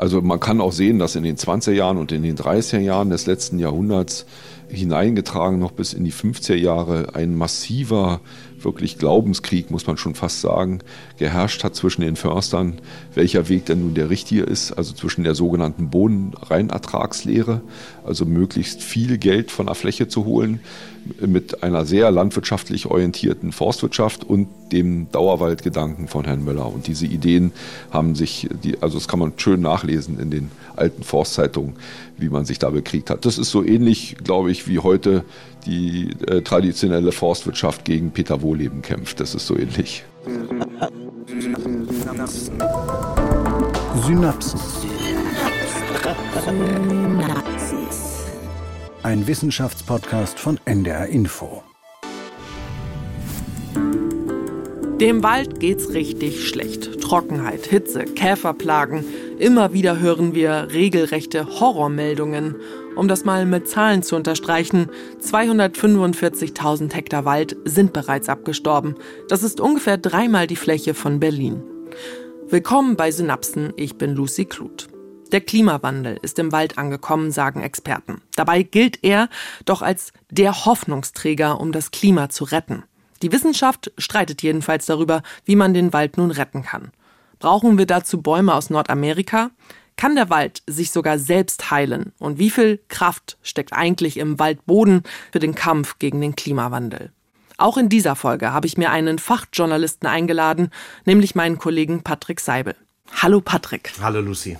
Also man kann auch sehen, dass in den 20er Jahren und in den 30er Jahren des letzten Jahrhunderts hineingetragen noch bis in die 50er Jahre. Ein massiver wirklich Glaubenskrieg, muss man schon fast sagen, geherrscht hat zwischen den Förstern, welcher Weg denn nun der richtige ist, also zwischen der sogenannten Bodenreinertragslehre, also möglichst viel Geld von der Fläche zu holen, mit einer sehr landwirtschaftlich orientierten Forstwirtschaft und dem Dauerwaldgedanken von Herrn Möller. Und diese Ideen haben sich, die, also das kann man schön nachlesen in den alten Forstzeitungen, wie man sich da bekriegt hat. Das ist so ähnlich, glaube ich, wie heute die äh, traditionelle Forstwirtschaft gegen Peter Wohleben kämpft. Das ist so ähnlich. Synapsen. Ein Wissenschaftspodcast von NDR Info. Dem Wald geht's richtig schlecht. Trockenheit, Hitze, Käferplagen. Immer wieder hören wir regelrechte Horrormeldungen. Um das mal mit Zahlen zu unterstreichen, 245.000 Hektar Wald sind bereits abgestorben. Das ist ungefähr dreimal die Fläche von Berlin. Willkommen bei Synapsen, ich bin Lucy Kluth. Der Klimawandel ist im Wald angekommen, sagen Experten. Dabei gilt er doch als der Hoffnungsträger, um das Klima zu retten. Die Wissenschaft streitet jedenfalls darüber, wie man den Wald nun retten kann. Brauchen wir dazu Bäume aus Nordamerika? Kann der Wald sich sogar selbst heilen? Und wie viel Kraft steckt eigentlich im Waldboden für den Kampf gegen den Klimawandel? Auch in dieser Folge habe ich mir einen Fachjournalisten eingeladen, nämlich meinen Kollegen Patrick Seibel. Hallo Patrick. Hallo Lucy.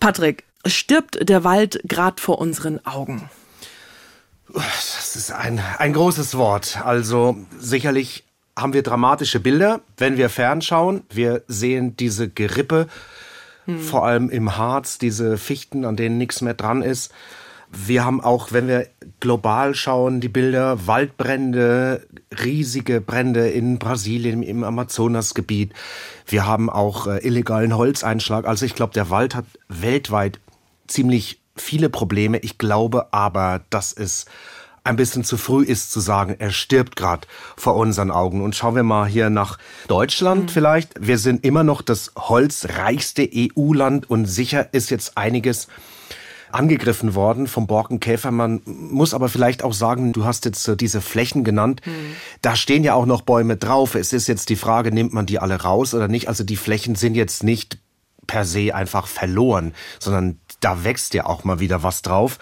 Patrick, stirbt der Wald gerade vor unseren Augen? Das ist ein, ein großes Wort. Also sicherlich haben wir dramatische Bilder, wenn wir fernschauen. Wir sehen diese Gerippe, hm. vor allem im Harz, diese Fichten, an denen nichts mehr dran ist. Wir haben auch, wenn wir global schauen, die Bilder, Waldbrände, riesige Brände in Brasilien, im Amazonasgebiet. Wir haben auch äh, illegalen Holzeinschlag. Also ich glaube, der Wald hat weltweit ziemlich viele Probleme. Ich glaube aber, dass es ein bisschen zu früh ist zu sagen, er stirbt gerade vor unseren Augen. Und schauen wir mal hier nach Deutschland mhm. vielleicht. Wir sind immer noch das holzreichste EU-Land und sicher ist jetzt einiges angegriffen worden vom Borkenkäfer. Man muss aber vielleicht auch sagen, du hast jetzt diese Flächen genannt. Mhm. Da stehen ja auch noch Bäume drauf. Es ist jetzt die Frage, nimmt man die alle raus oder nicht? Also die Flächen sind jetzt nicht per se einfach verloren, sondern da wächst ja auch mal wieder was drauf.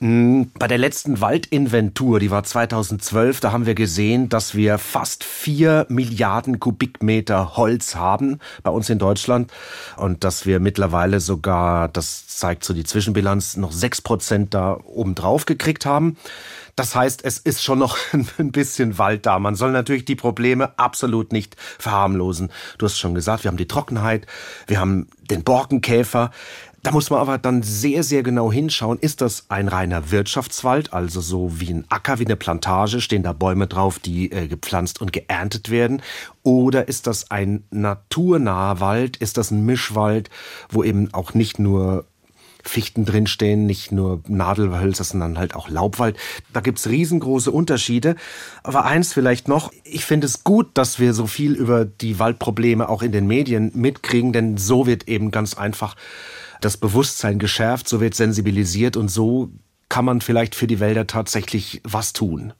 Hm, bei der letzten Waldinventur, die war 2012, da haben wir gesehen, dass wir fast vier Milliarden Kubikmeter Holz haben bei uns in Deutschland und dass wir mittlerweile sogar, das zeigt so die Zwischenbilanz, noch sechs Prozent da oben drauf gekriegt haben. Das heißt, es ist schon noch ein bisschen Wald da. Man soll natürlich die Probleme absolut nicht verharmlosen. Du hast schon gesagt, wir haben die Trockenheit, wir haben den Borkenkäfer. Da muss man aber dann sehr, sehr genau hinschauen. Ist das ein reiner Wirtschaftswald, also so wie ein Acker, wie eine Plantage, stehen da Bäume drauf, die äh, gepflanzt und geerntet werden? Oder ist das ein naturnaher Wald? Ist das ein Mischwald, wo eben auch nicht nur Fichten drinstehen, nicht nur Nadelhölzer, sondern halt auch Laubwald. Da gibt's riesengroße Unterschiede. Aber eins vielleicht noch, ich finde es gut, dass wir so viel über die Waldprobleme auch in den Medien mitkriegen, denn so wird eben ganz einfach das Bewusstsein geschärft, so wird sensibilisiert und so kann man vielleicht für die Wälder tatsächlich was tun.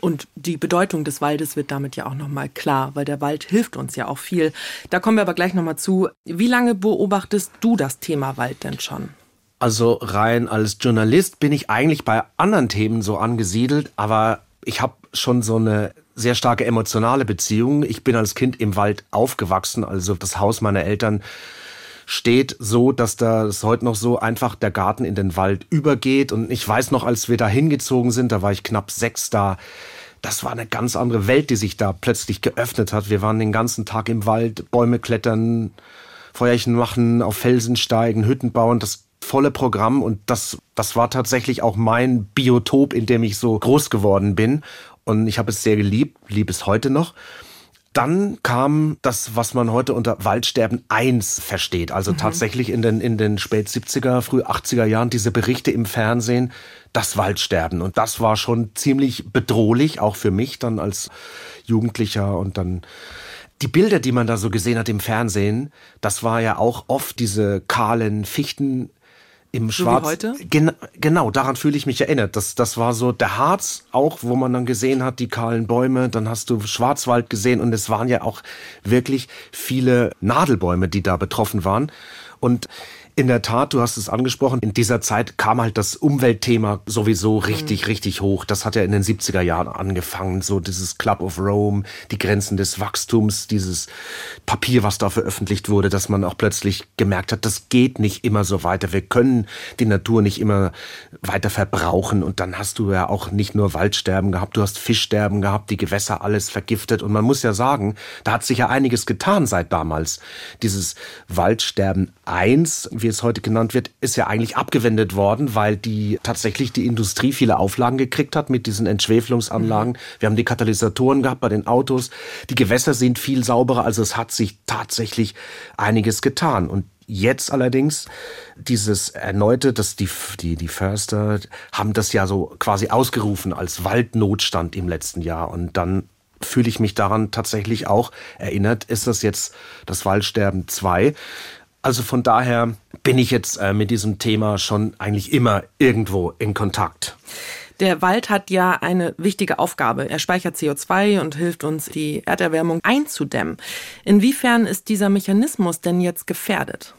Und die Bedeutung des Waldes wird damit ja auch nochmal klar, weil der Wald hilft uns ja auch viel. Da kommen wir aber gleich nochmal zu. Wie lange beobachtest du das Thema Wald denn schon? Also rein als Journalist bin ich eigentlich bei anderen Themen so angesiedelt, aber ich habe schon so eine sehr starke emotionale Beziehung. Ich bin als Kind im Wald aufgewachsen, also das Haus meiner Eltern steht so, dass da es heute noch so einfach der Garten in den Wald übergeht. Und ich weiß noch, als wir da hingezogen sind, da war ich knapp sechs da. Das war eine ganz andere Welt, die sich da plötzlich geöffnet hat. Wir waren den ganzen Tag im Wald, Bäume klettern, Feuerchen machen, auf Felsen steigen, Hütten bauen, das volle Programm. Und das, das war tatsächlich auch mein Biotop, in dem ich so groß geworden bin. Und ich habe es sehr geliebt, liebe es heute noch. Dann kam das, was man heute unter Waldsterben 1 versteht. Also mhm. tatsächlich in den, in den spät 70er, früh 80er Jahren diese Berichte im Fernsehen, das Waldsterben. Und das war schon ziemlich bedrohlich, auch für mich dann als Jugendlicher und dann die Bilder, die man da so gesehen hat im Fernsehen, das war ja auch oft diese kahlen Fichten im so Schwarz. Wie heute? Gen genau, daran fühle ich mich erinnert. Das, das war so der Harz auch, wo man dann gesehen hat, die kahlen Bäume. Dann hast du Schwarzwald gesehen und es waren ja auch wirklich viele Nadelbäume, die da betroffen waren. Und in der Tat, du hast es angesprochen, in dieser Zeit kam halt das Umweltthema sowieso richtig, mhm. richtig hoch. Das hat ja in den 70er Jahren angefangen. So dieses Club of Rome, die Grenzen des Wachstums, dieses Papier, was da veröffentlicht wurde, dass man auch plötzlich gemerkt hat, das geht nicht immer so weiter. Wir können die Natur nicht immer weiter verbrauchen. Und dann hast du ja auch nicht nur Waldsterben gehabt, du hast Fischsterben gehabt, die Gewässer alles vergiftet. Und man muss ja sagen, da hat sich ja einiges getan seit damals. Dieses Waldsterben 1, wie es heute genannt wird, ist ja eigentlich abgewendet worden, weil die tatsächlich die Industrie viele Auflagen gekriegt hat mit diesen Entschwefelungsanlagen. Mhm. Wir haben die Katalysatoren gehabt bei den Autos. Die Gewässer sind viel sauberer, also es hat sich tatsächlich einiges getan. Und Jetzt allerdings dieses erneute, dass die, die, die Förster haben das ja so quasi ausgerufen als Waldnotstand im letzten Jahr. Und dann fühle ich mich daran tatsächlich auch erinnert, ist das jetzt das Waldsterben 2. Also von daher bin ich jetzt äh, mit diesem Thema schon eigentlich immer irgendwo in Kontakt. Der Wald hat ja eine wichtige Aufgabe. Er speichert CO2 und hilft uns, die Erderwärmung einzudämmen. Inwiefern ist dieser Mechanismus denn jetzt gefährdet?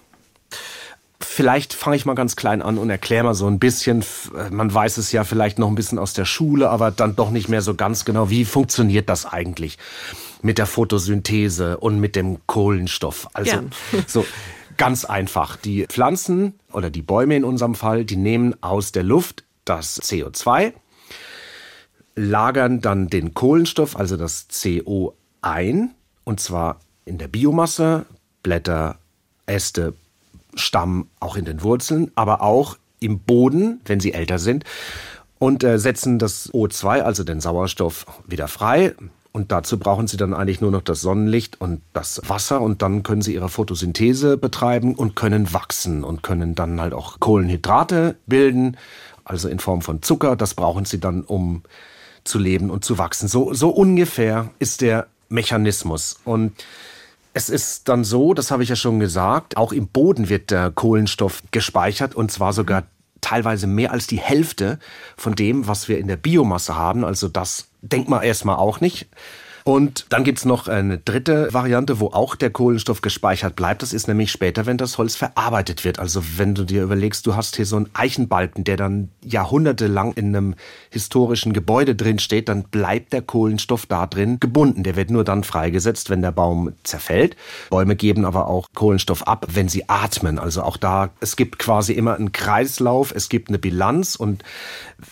Vielleicht fange ich mal ganz klein an und erkläre mal so ein bisschen. Man weiß es ja vielleicht noch ein bisschen aus der Schule, aber dann doch nicht mehr so ganz genau. Wie funktioniert das eigentlich mit der Photosynthese und mit dem Kohlenstoff? Also Gern. so Ganz einfach. Die Pflanzen oder die Bäume in unserem Fall, die nehmen aus der Luft das CO2, lagern dann den Kohlenstoff, also das CO ein, und zwar in der Biomasse, Blätter, Äste, Stamm, auch in den Wurzeln, aber auch im Boden, wenn sie älter sind, und äh, setzen das O2, also den Sauerstoff, wieder frei. Und dazu brauchen sie dann eigentlich nur noch das Sonnenlicht und das Wasser und dann können sie ihre Photosynthese betreiben und können wachsen und können dann halt auch Kohlenhydrate bilden, also in Form von Zucker. Das brauchen sie dann, um zu leben und zu wachsen. So, so ungefähr ist der Mechanismus. Und es ist dann so, das habe ich ja schon gesagt, auch im Boden wird der Kohlenstoff gespeichert und zwar sogar teilweise mehr als die Hälfte von dem, was wir in der Biomasse haben. Also das denkt man erstmal auch nicht. Und dann gibt's noch eine dritte Variante, wo auch der Kohlenstoff gespeichert bleibt. Das ist nämlich später, wenn das Holz verarbeitet wird. Also wenn du dir überlegst, du hast hier so einen Eichenbalken, der dann jahrhundertelang in einem historischen Gebäude drin steht, dann bleibt der Kohlenstoff da drin gebunden. Der wird nur dann freigesetzt, wenn der Baum zerfällt. Bäume geben aber auch Kohlenstoff ab, wenn sie atmen. Also auch da, es gibt quasi immer einen Kreislauf, es gibt eine Bilanz und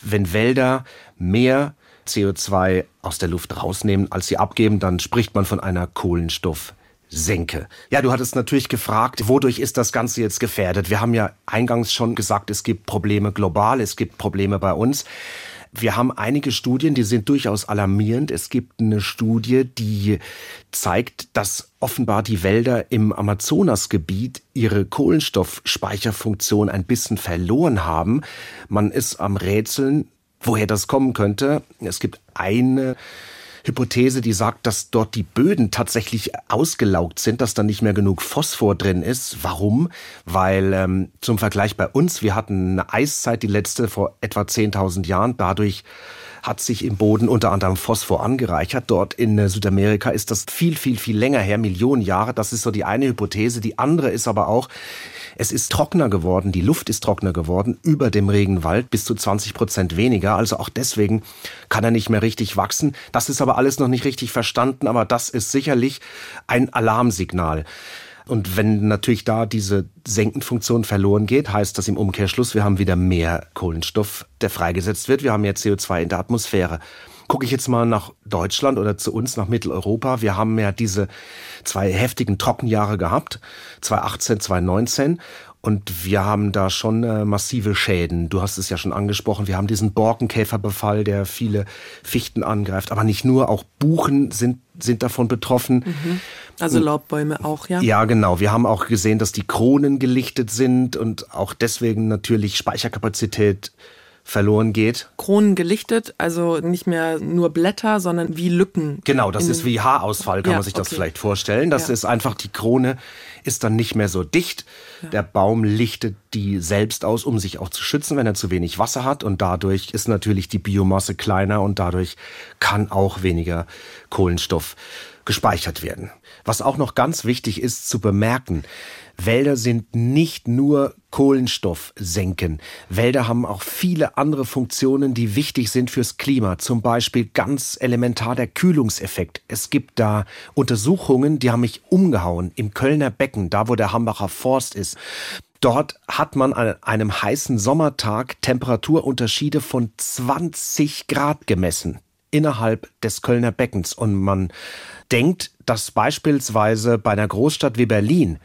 wenn Wälder mehr CO2 aus der Luft rausnehmen, als sie abgeben, dann spricht man von einer Kohlenstoffsenke. Ja, du hattest natürlich gefragt, wodurch ist das Ganze jetzt gefährdet? Wir haben ja eingangs schon gesagt, es gibt Probleme global, es gibt Probleme bei uns. Wir haben einige Studien, die sind durchaus alarmierend. Es gibt eine Studie, die zeigt, dass offenbar die Wälder im Amazonasgebiet ihre Kohlenstoffspeicherfunktion ein bisschen verloren haben. Man ist am Rätseln, woher das kommen könnte. Es gibt eine Hypothese, die sagt, dass dort die Böden tatsächlich ausgelaugt sind, dass da nicht mehr genug Phosphor drin ist. Warum? Weil ähm, zum Vergleich bei uns, wir hatten eine Eiszeit, die letzte vor etwa 10.000 Jahren. Dadurch hat sich im Boden unter anderem Phosphor angereichert. Dort in äh, Südamerika ist das viel, viel, viel länger her, Millionen Jahre. Das ist so die eine Hypothese. Die andere ist aber auch, es ist trockener geworden, die Luft ist trockener geworden, über dem Regenwald bis zu 20 Prozent weniger. Also auch deswegen kann er nicht mehr richtig wachsen. Das ist aber alles noch nicht richtig verstanden, aber das ist sicherlich ein Alarmsignal. Und wenn natürlich da diese Senkenfunktion verloren geht, heißt das im Umkehrschluss, wir haben wieder mehr Kohlenstoff, der freigesetzt wird. Wir haben mehr CO2 in der Atmosphäre. Gucke ich jetzt mal nach Deutschland oder zu uns nach Mitteleuropa. Wir haben ja diese zwei heftigen Trockenjahre gehabt, 2018, 2019. Und wir haben da schon äh, massive Schäden. Du hast es ja schon angesprochen. Wir haben diesen Borkenkäferbefall, der viele Fichten angreift. Aber nicht nur, auch Buchen sind, sind davon betroffen. Mhm. Also Laubbäume auch, ja? Ja, genau. Wir haben auch gesehen, dass die Kronen gelichtet sind und auch deswegen natürlich Speicherkapazität verloren geht. Kronen gelichtet, also nicht mehr nur Blätter, sondern wie Lücken. Genau, das ist wie Haarausfall, kann ja, man sich das okay. vielleicht vorstellen. Das ja. ist einfach, die Krone ist dann nicht mehr so dicht. Ja. Der Baum lichtet die selbst aus, um sich auch zu schützen, wenn er zu wenig Wasser hat. Und dadurch ist natürlich die Biomasse kleiner und dadurch kann auch weniger Kohlenstoff gespeichert werden. Was auch noch ganz wichtig ist zu bemerken, Wälder sind nicht nur Kohlenstoff senken. Wälder haben auch viele andere Funktionen, die wichtig sind fürs Klima. Zum Beispiel ganz elementar der Kühlungseffekt. Es gibt da Untersuchungen, die haben mich umgehauen. Im Kölner Becken, da wo der Hambacher Forst ist. Dort hat man an einem heißen Sommertag Temperaturunterschiede von 20 Grad gemessen innerhalb des Kölner Beckens. Und man denkt, dass beispielsweise bei einer Großstadt wie Berlin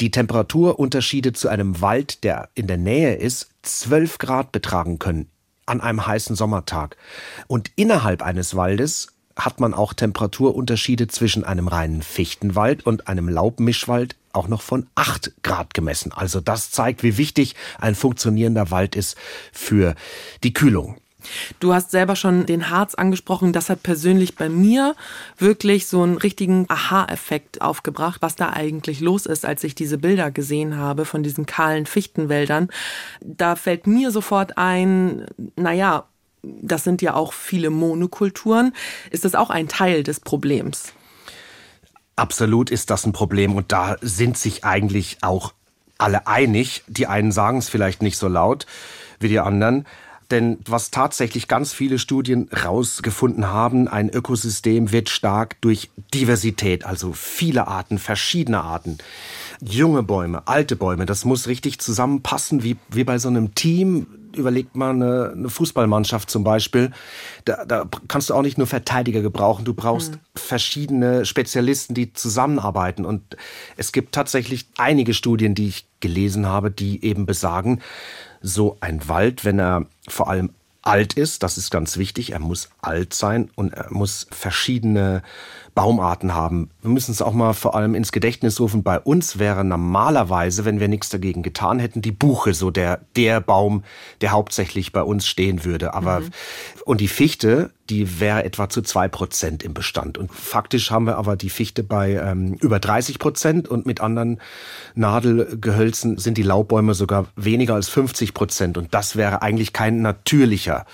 die Temperaturunterschiede zu einem Wald, der in der Nähe ist, 12 Grad betragen können an einem heißen Sommertag. Und innerhalb eines Waldes hat man auch Temperaturunterschiede zwischen einem reinen Fichtenwald und einem Laubmischwald auch noch von 8 Grad gemessen. Also das zeigt, wie wichtig ein funktionierender Wald ist für die Kühlung. Du hast selber schon den Harz angesprochen. Das hat persönlich bei mir wirklich so einen richtigen Aha-Effekt aufgebracht, was da eigentlich los ist, als ich diese Bilder gesehen habe von diesen kahlen Fichtenwäldern. Da fällt mir sofort ein, naja, das sind ja auch viele Monokulturen. Ist das auch ein Teil des Problems? Absolut ist das ein Problem und da sind sich eigentlich auch alle einig. Die einen sagen es vielleicht nicht so laut wie die anderen. Denn was tatsächlich ganz viele Studien rausgefunden haben, ein Ökosystem wird stark durch Diversität, also viele Arten, verschiedene Arten. Junge Bäume, alte Bäume, das muss richtig zusammenpassen, wie, wie bei so einem Team. Überlegt man eine, eine Fußballmannschaft zum Beispiel. Da, da kannst du auch nicht nur Verteidiger gebrauchen, du brauchst mhm. verschiedene Spezialisten, die zusammenarbeiten. Und es gibt tatsächlich einige Studien, die ich gelesen habe, die eben besagen, so ein Wald, wenn er vor allem alt ist, das ist ganz wichtig, er muss alt sein und er muss verschiedene Baumarten haben. Wir müssen es auch mal vor allem ins Gedächtnis rufen. Bei uns wäre normalerweise, wenn wir nichts dagegen getan hätten, die Buche so der, der Baum, der hauptsächlich bei uns stehen würde. Aber, mhm. und die Fichte, die wäre etwa zu zwei Prozent im Bestand. Und faktisch haben wir aber die Fichte bei ähm, über 30 Prozent und mit anderen Nadelgehölzen sind die Laubbäume sogar weniger als 50 Prozent. Und das wäre eigentlich kein natürlicher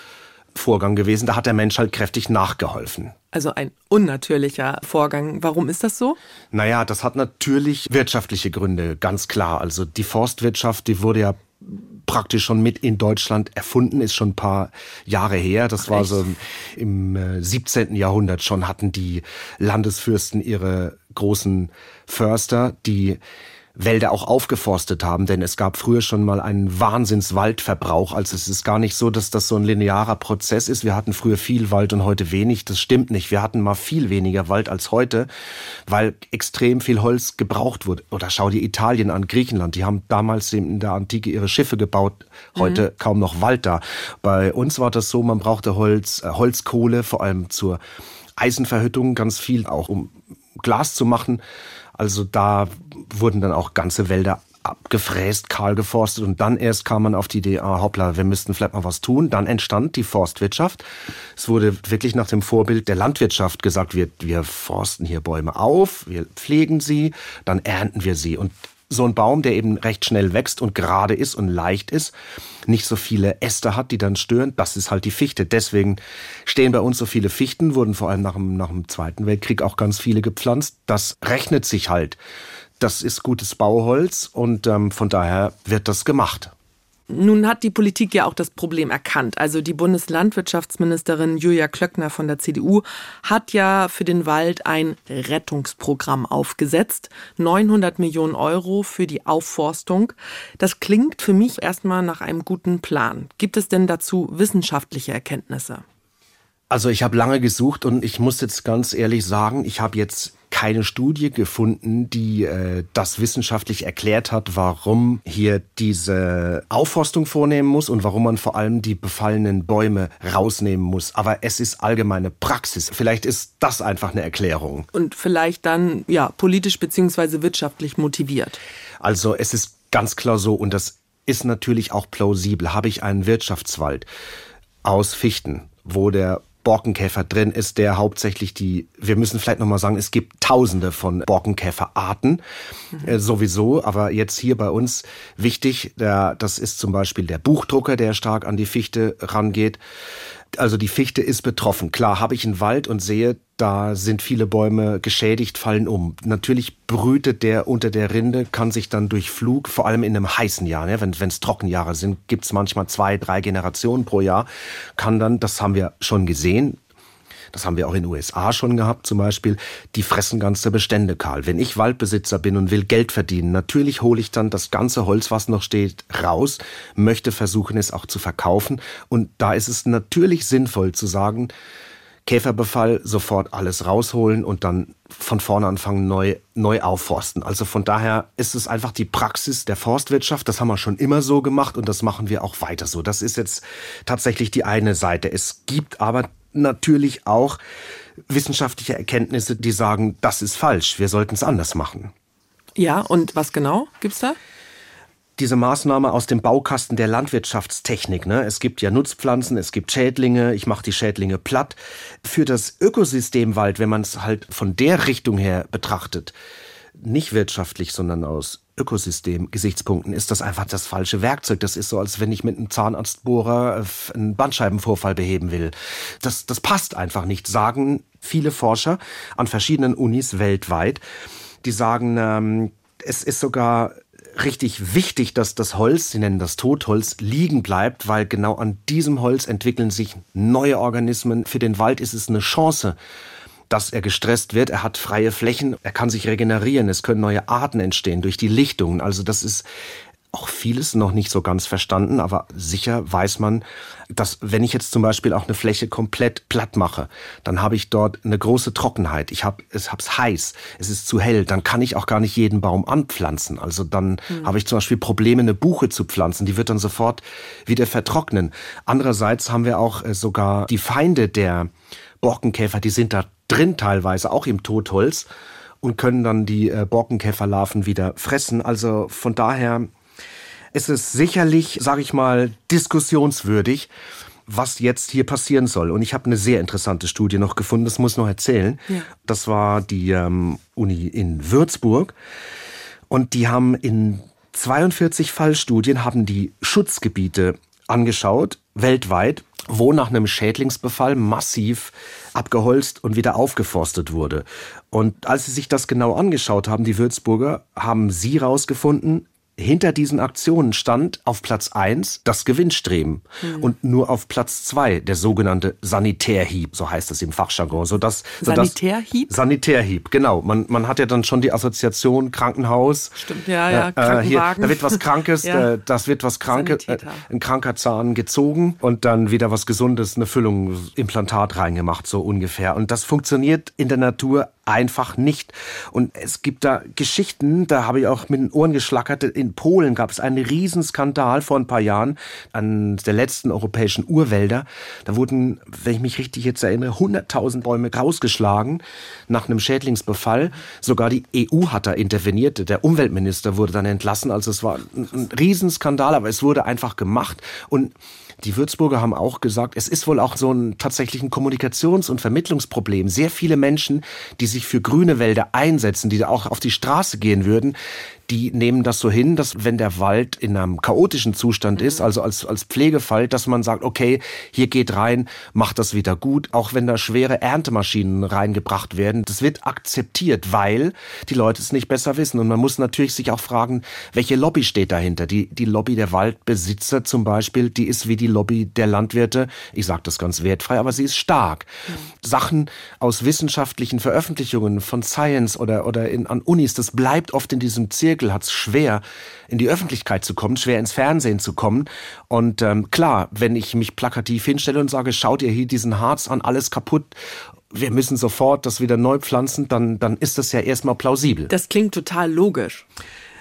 Vorgang gewesen. Da hat der Mensch halt kräftig nachgeholfen. Also ein unnatürlicher Vorgang. Warum ist das so? Naja, das hat natürlich wirtschaftliche Gründe, ganz klar. Also die Forstwirtschaft, die wurde ja praktisch schon mit in Deutschland erfunden, ist schon ein paar Jahre her. Das Ach, war so im, im 17. Äh, Jahrhundert schon hatten die Landesfürsten ihre großen Förster, die Wälder auch aufgeforstet haben, denn es gab früher schon mal einen Wahnsinnswaldverbrauch. Also es ist gar nicht so, dass das so ein linearer Prozess ist. Wir hatten früher viel Wald und heute wenig. Das stimmt nicht. Wir hatten mal viel weniger Wald als heute, weil extrem viel Holz gebraucht wurde. Oder schau dir Italien an, Griechenland. Die haben damals in der Antike ihre Schiffe gebaut. Heute mhm. kaum noch Wald da. Bei uns war das so, man brauchte Holz, äh, Holzkohle, vor allem zur Eisenverhüttung, ganz viel auch um Glas zu machen. Also da wurden dann auch ganze Wälder abgefräst, kahl geforstet und dann erst kam man auf die Idee, ah, hoppla, wir müssten vielleicht mal was tun. Dann entstand die Forstwirtschaft. Es wurde wirklich nach dem Vorbild der Landwirtschaft gesagt, wir, wir forsten hier Bäume auf, wir pflegen sie, dann ernten wir sie. Und so ein Baum, der eben recht schnell wächst und gerade ist und leicht ist, nicht so viele Äste hat, die dann stören, das ist halt die Fichte. Deswegen stehen bei uns so viele Fichten, wurden vor allem nach dem, nach dem Zweiten Weltkrieg auch ganz viele gepflanzt. Das rechnet sich halt. Das ist gutes Bauholz und ähm, von daher wird das gemacht. Nun hat die Politik ja auch das Problem erkannt. Also die Bundeslandwirtschaftsministerin Julia Klöckner von der CDU hat ja für den Wald ein Rettungsprogramm aufgesetzt. 900 Millionen Euro für die Aufforstung. Das klingt für mich erstmal nach einem guten Plan. Gibt es denn dazu wissenschaftliche Erkenntnisse? Also ich habe lange gesucht und ich muss jetzt ganz ehrlich sagen, ich habe jetzt keine Studie gefunden, die äh, das wissenschaftlich erklärt hat, warum hier diese Aufforstung vornehmen muss und warum man vor allem die befallenen Bäume rausnehmen muss. Aber es ist allgemeine Praxis. Vielleicht ist das einfach eine Erklärung. Und vielleicht dann ja politisch beziehungsweise wirtschaftlich motiviert. Also es ist ganz klar so und das ist natürlich auch plausibel. Habe ich einen Wirtschaftswald aus Fichten, wo der Borkenkäfer drin ist, der hauptsächlich die, wir müssen vielleicht nochmal sagen, es gibt tausende von Borkenkäferarten äh, sowieso, aber jetzt hier bei uns wichtig, der, das ist zum Beispiel der Buchdrucker, der stark an die Fichte rangeht. Also die Fichte ist betroffen. Klar, habe ich einen Wald und sehe, da sind viele Bäume geschädigt, fallen um. Natürlich brütet der unter der Rinde, kann sich dann durch Flug, vor allem in einem heißen Jahr, ne, wenn es Trockenjahre sind, gibt's manchmal zwei, drei Generationen pro Jahr, kann dann, das haben wir schon gesehen, das haben wir auch in den USA schon gehabt zum Beispiel, die fressen ganze Bestände kahl. Wenn ich Waldbesitzer bin und will Geld verdienen, natürlich hole ich dann das ganze Holz, was noch steht, raus, möchte versuchen, es auch zu verkaufen. Und da ist es natürlich sinnvoll zu sagen, Käferbefall, sofort alles rausholen und dann von vorne anfangen, neu, neu aufforsten. Also von daher ist es einfach die Praxis der Forstwirtschaft. Das haben wir schon immer so gemacht und das machen wir auch weiter so. Das ist jetzt tatsächlich die eine Seite. Es gibt aber natürlich auch wissenschaftliche Erkenntnisse, die sagen, das ist falsch, wir sollten es anders machen. Ja, und was genau gibt's da? diese Maßnahme aus dem Baukasten der Landwirtschaftstechnik. Ne? Es gibt ja Nutzpflanzen, es gibt Schädlinge, ich mache die Schädlinge platt. Für das Ökosystem Wald, wenn man es halt von der Richtung her betrachtet, nicht wirtschaftlich, sondern aus Ökosystem-Gesichtspunkten ist das einfach das falsche Werkzeug. Das ist so, als wenn ich mit einem Zahnarztbohrer äh, einen Bandscheibenvorfall beheben will. Das, das passt einfach nicht, sagen viele Forscher an verschiedenen Unis weltweit. Die sagen, ähm, es ist sogar richtig wichtig, dass das Holz, sie nennen das Totholz, liegen bleibt, weil genau an diesem Holz entwickeln sich neue Organismen. Für den Wald ist es eine Chance, dass er gestresst wird. Er hat freie Flächen, er kann sich regenerieren, es können neue Arten entstehen durch die Lichtungen. Also das ist auch vieles noch nicht so ganz verstanden, aber sicher weiß man, dass wenn ich jetzt zum Beispiel auch eine Fläche komplett platt mache, dann habe ich dort eine große Trockenheit. Ich habe es hab's heiß, es ist zu hell, dann kann ich auch gar nicht jeden Baum anpflanzen. Also dann mhm. habe ich zum Beispiel Probleme, eine Buche zu pflanzen, die wird dann sofort wieder vertrocknen. Andererseits haben wir auch äh, sogar die Feinde der Borkenkäfer, die sind da drin teilweise, auch im Totholz und können dann die äh, Borkenkäferlarven wieder fressen. Also von daher ist es sicherlich, sage ich mal, diskussionswürdig, was jetzt hier passieren soll. Und ich habe eine sehr interessante Studie noch gefunden, das muss ich noch erzählen. Ja. Das war die ähm, Uni in Würzburg. Und die haben in 42 Fallstudien haben die Schutzgebiete angeschaut, weltweit, wo nach einem Schädlingsbefall massiv abgeholzt und wieder aufgeforstet wurde. Und als sie sich das genau angeschaut haben, die Würzburger, haben sie rausgefunden, hinter diesen Aktionen stand auf Platz eins das Gewinnstreben mhm. und nur auf Platz zwei der sogenannte Sanitärhieb, so heißt es im Fachjargon. So dass, so Sanitärhieb? Sanitärhieb, genau. Man, man hat ja dann schon die Assoziation Krankenhaus. Stimmt, ja, ja, äh, Krankenwagen. Hier, da wird was Krankes, ja. äh, das wird was Krankes, äh, ein kranker Zahn gezogen und dann wieder was Gesundes, eine Füllung, Implantat reingemacht, so ungefähr. Und das funktioniert in der Natur einfach nicht. Und es gibt da Geschichten, da habe ich auch mit den Ohren geschlackert. In Polen gab es einen Riesenskandal vor ein paar Jahren an der letzten europäischen Urwälder. Da wurden, wenn ich mich richtig jetzt erinnere, 100.000 Bäume rausgeschlagen nach einem Schädlingsbefall. Sogar die EU hat da interveniert. Der Umweltminister wurde dann entlassen. Also es war ein Riesenskandal, aber es wurde einfach gemacht. Und die Würzburger haben auch gesagt, es ist wohl auch so ein tatsächlich ein Kommunikations- und Vermittlungsproblem. Sehr viele Menschen, die sich für grüne Wälder einsetzen, die auch auf die Straße gehen würden, die nehmen das so hin, dass wenn der Wald in einem chaotischen Zustand ist, also als, als Pflegefall, dass man sagt, okay, hier geht rein, macht das wieder gut, auch wenn da schwere Erntemaschinen reingebracht werden. Das wird akzeptiert, weil die Leute es nicht besser wissen. Und man muss natürlich sich auch fragen, welche Lobby steht dahinter? Die, die Lobby der Waldbesitzer zum Beispiel, die ist wie die Lobby der Landwirte. Ich sage das ganz wertfrei, aber sie ist stark. Mhm. Sachen aus wissenschaftlichen Veröffentlichungen von Science oder, oder in, an Unis, das bleibt oft in diesem Zirkel Zirkel hat es schwer, in die Öffentlichkeit zu kommen, schwer ins Fernsehen zu kommen. Und ähm, klar, wenn ich mich plakativ hinstelle und sage, schaut ihr hier diesen Harz an, alles kaputt, wir müssen sofort das wieder neu pflanzen, dann, dann ist das ja erstmal plausibel. Das klingt total logisch.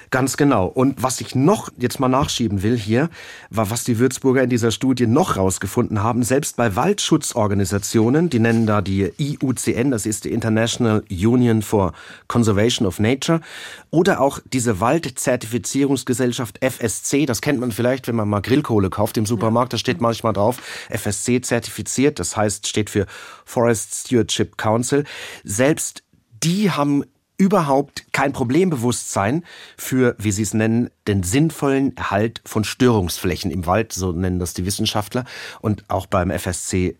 Ganz genau. Und was ich noch jetzt mal nachschieben will hier, war, was die Würzburger in dieser Studie noch rausgefunden haben. Selbst bei Waldschutzorganisationen, die nennen da die IUCN, das ist die International Union for Conservation of Nature, oder auch diese Waldzertifizierungsgesellschaft FSC, das kennt man vielleicht, wenn man mal Grillkohle kauft im Supermarkt, da steht manchmal drauf, FSC zertifiziert, das heißt, steht für Forest Stewardship Council. Selbst die haben überhaupt kein Problembewusstsein für, wie sie es nennen, den sinnvollen Erhalt von Störungsflächen im Wald, so nennen das die Wissenschaftler. Und auch beim FSC